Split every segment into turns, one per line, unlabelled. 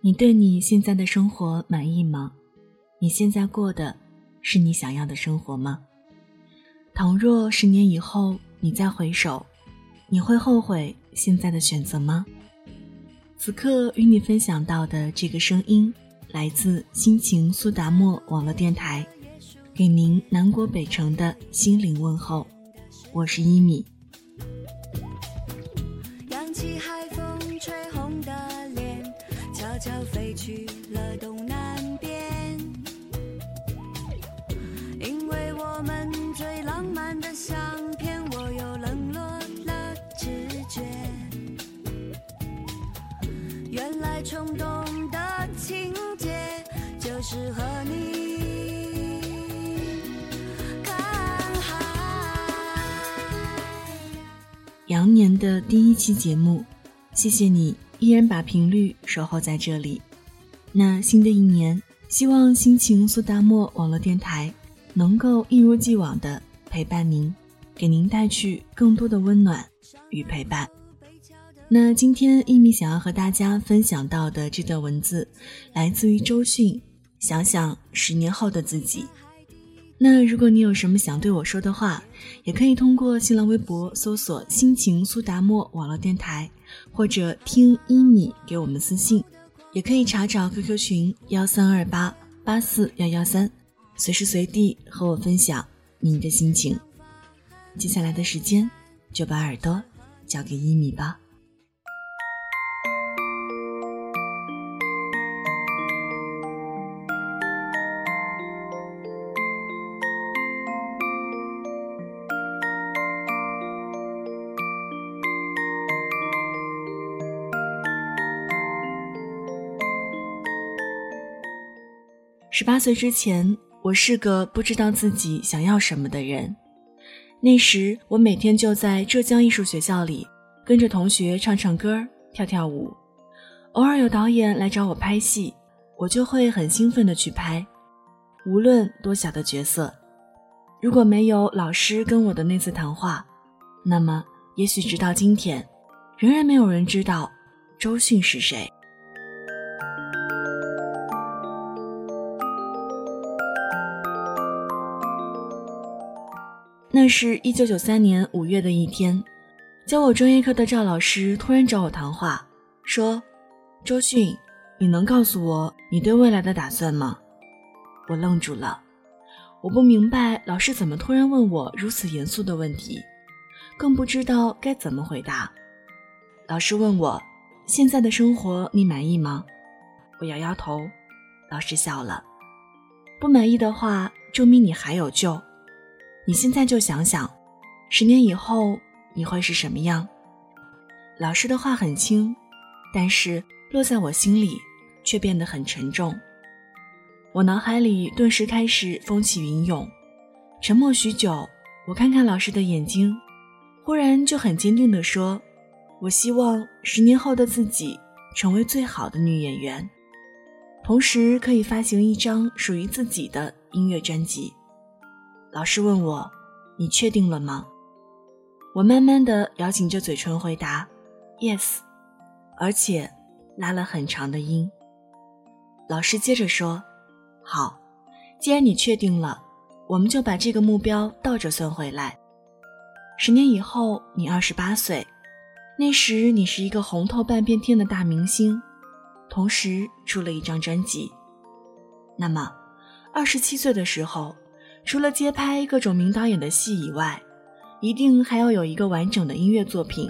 你对你现在的生活满意吗？你现在过的是你想要的生活吗？倘若十年以后你再回首，你会后悔现在的选择吗？此刻与你分享到的这个声音，来自心情苏达沫网络电台，给您南国北城的心灵问候，我是一米。
去了东南边，因为我们最浪漫的相片，我又冷落了直觉。原来冲动的情节就是和你看海。
羊年的第一期节目，谢谢你。依然把频率守候在这里。那新的一年，希望心情苏达沫网络电台能够一如既往的陪伴您，给您带去更多的温暖与陪伴。那今天一米想要和大家分享到的这段文字，来自于周迅。想想十年后的自己。那如果你有什么想对我说的话，也可以通过新浪微博搜索“心情苏达沫网络电台”。或者听一米给我们私信，也可以查找 QQ 群幺三二八八四幺幺三，随时随地和我分享你的心情。接下来的时间，就把耳朵交给一米吧。十八岁之前，我是个不知道自己想要什么的人。那时，我每天就在浙江艺术学校里跟着同学唱唱歌、跳跳舞。偶尔有导演来找我拍戏，我就会很兴奋地去拍，无论多小的角色。如果没有老师跟我的那次谈话，那么也许直到今天，仍然没有人知道周迅是谁。那是一九九三年五月的一天，教我专业课的赵老师突然找我谈话，说：“周迅，你能告诉我你对未来的打算吗？”我愣住了，我不明白老师怎么突然问我如此严肃的问题，更不知道该怎么回答。老师问我：“现在的生活你满意吗？”我摇摇头。老师笑了：“不满意的话，证明你还有救。”你现在就想想，十年以后你会是什么样？老师的话很轻，但是落在我心里却变得很沉重。我脑海里顿时开始风起云涌，沉默许久，我看看老师的眼睛，忽然就很坚定地说：“我希望十年后的自己成为最好的女演员，同时可以发行一张属于自己的音乐专辑。”老师问我：“你确定了吗？”我慢慢的咬紧着嘴唇回答：“Yes。”而且拉了很长的音。老师接着说：“好，既然你确定了，我们就把这个目标倒着算回来。十年以后，你二十八岁，那时你是一个红透半边天的大明星，同时出了一张专辑。那么，二十七岁的时候。”除了接拍各种名导演的戏以外，一定还要有一个完整的音乐作品，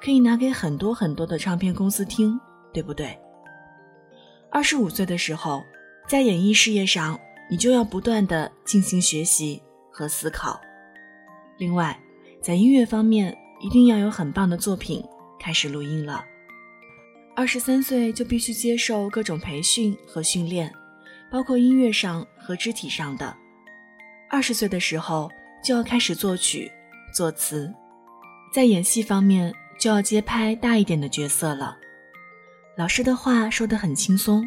可以拿给很多很多的唱片公司听，对不对？二十五岁的时候，在演艺事业上，你就要不断的进行学习和思考。另外，在音乐方面，一定要有很棒的作品开始录音了。二十三岁就必须接受各种培训和训练，包括音乐上和肢体上的。二十岁的时候就要开始作曲、作词，在演戏方面就要接拍大一点的角色了。老师的话说得很轻松，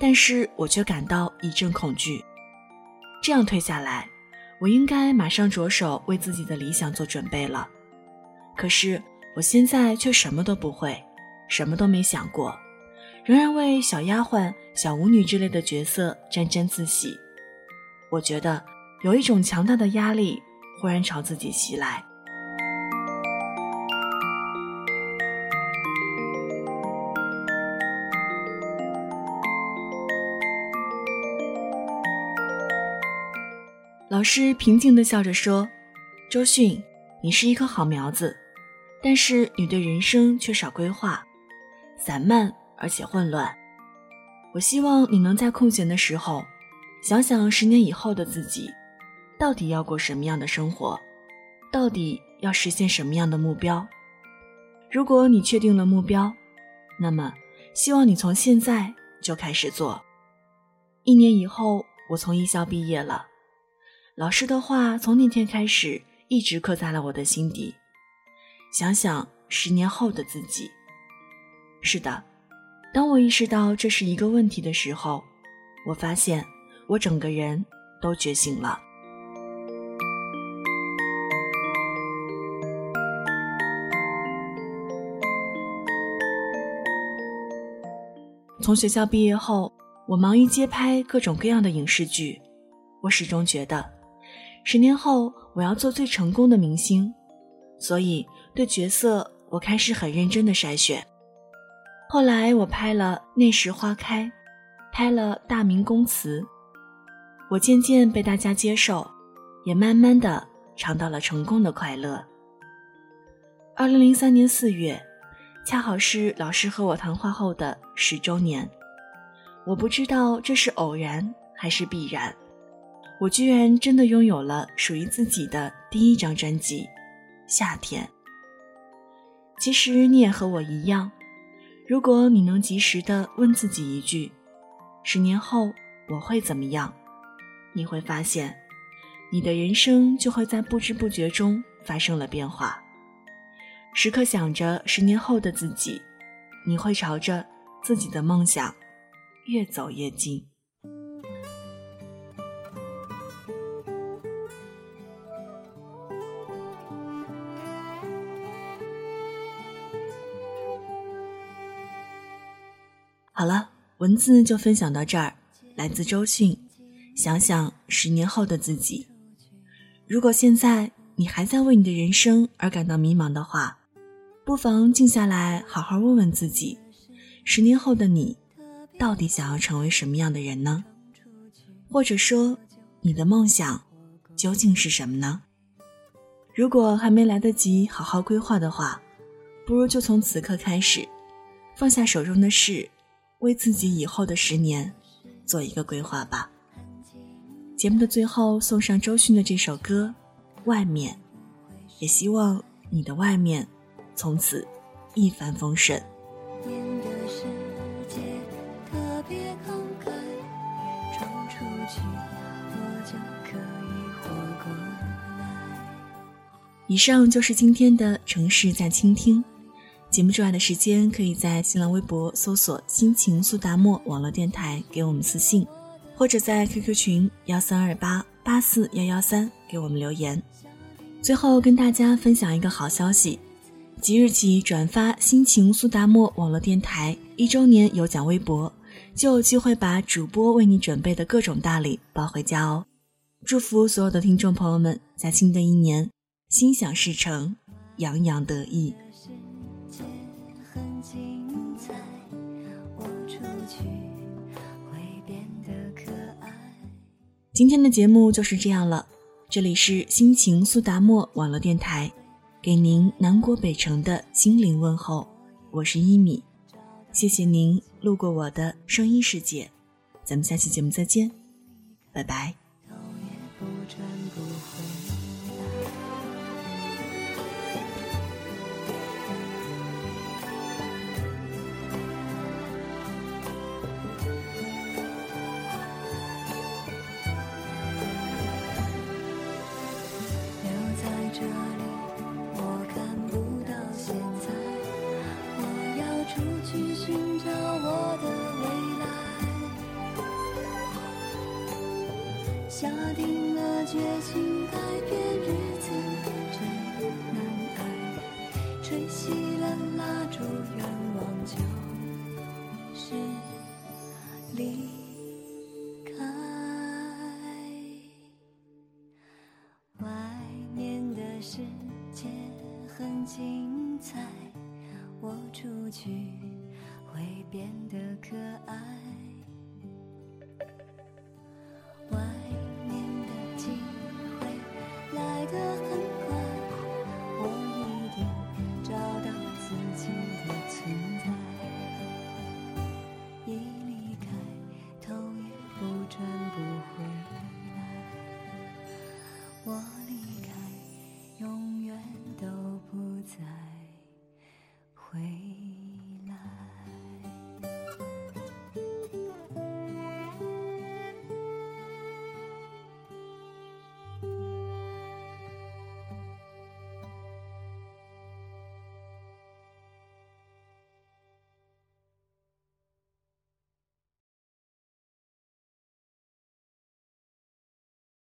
但是我却感到一阵恐惧。这样推下来，我应该马上着手为自己的理想做准备了。可是我现在却什么都不会，什么都没想过，仍然为小丫鬟、小舞女之类的角色沾沾自喜。我觉得有一种强大的压力忽然朝自己袭来。老师平静的笑着说：“周迅，你是一棵好苗子，但是你对人生缺少规划，散漫而且混乱。我希望你能在空闲的时候，想想十年以后的自己，到底要过什么样的生活，到底要实现什么样的目标。如果你确定了目标，那么希望你从现在就开始做。一年以后，我从艺校毕业了。”老师的话从那天开始一直刻在了我的心底。想想十年后的自己，是的，当我意识到这是一个问题的时候，我发现我整个人都觉醒了。从学校毕业后，我忙于接拍各种各样的影视剧，我始终觉得。十年后，我要做最成功的明星，所以对角色我开始很认真的筛选。后来我拍了《那时花开》，拍了《大明宫词》，我渐渐被大家接受，也慢慢的尝到了成功的快乐。二零零三年四月，恰好是老师和我谈话后的十周年，我不知道这是偶然还是必然。我居然真的拥有了属于自己的第一张专辑《夏天》。其实你也和我一样，如果你能及时的问自己一句：“十年后我会怎么样？”你会发现，你的人生就会在不知不觉中发生了变化。时刻想着十年后的自己，你会朝着自己的梦想越走越近。好了，文字就分享到这儿。来自周迅，想想十年后的自己。如果现在你还在为你的人生而感到迷茫的话，不妨静下来，好好问问自己：十年后的你，到底想要成为什么样的人呢？或者说，你的梦想究竟是什么呢？如果还没来得及好好规划的话，不如就从此刻开始，放下手中的事。为自己以后的十年做一个规划吧。节目的最后送上周迅的这首歌《外面》，也希望你的外面从此一帆风顺。以上就是今天的城市在倾听。节目之外的时间，可以在新浪微博搜索“心情苏达莫网络电台”给我们私信，或者在 QQ 群幺三二八八四幺幺三给我们留言。最后跟大家分享一个好消息：即日起转发“心情苏达莫网络电台”一周年有奖微博，就有机会把主播为你准备的各种大礼抱回家哦！祝福所有的听众朋友们在新的一年心想事成，洋洋得意。今天的节目就是这样了，这里是心情苏达莫网络电台，给您南国北城的心灵问候，我是一米，谢谢您路过我的声音世界，咱们下期节目再见，拜拜。
头也不转不回寻找我的未来下定了决心，改变日子真难挨。吹熄了蜡烛，愿望就是离开。外面的世界很精彩，我出去变得可。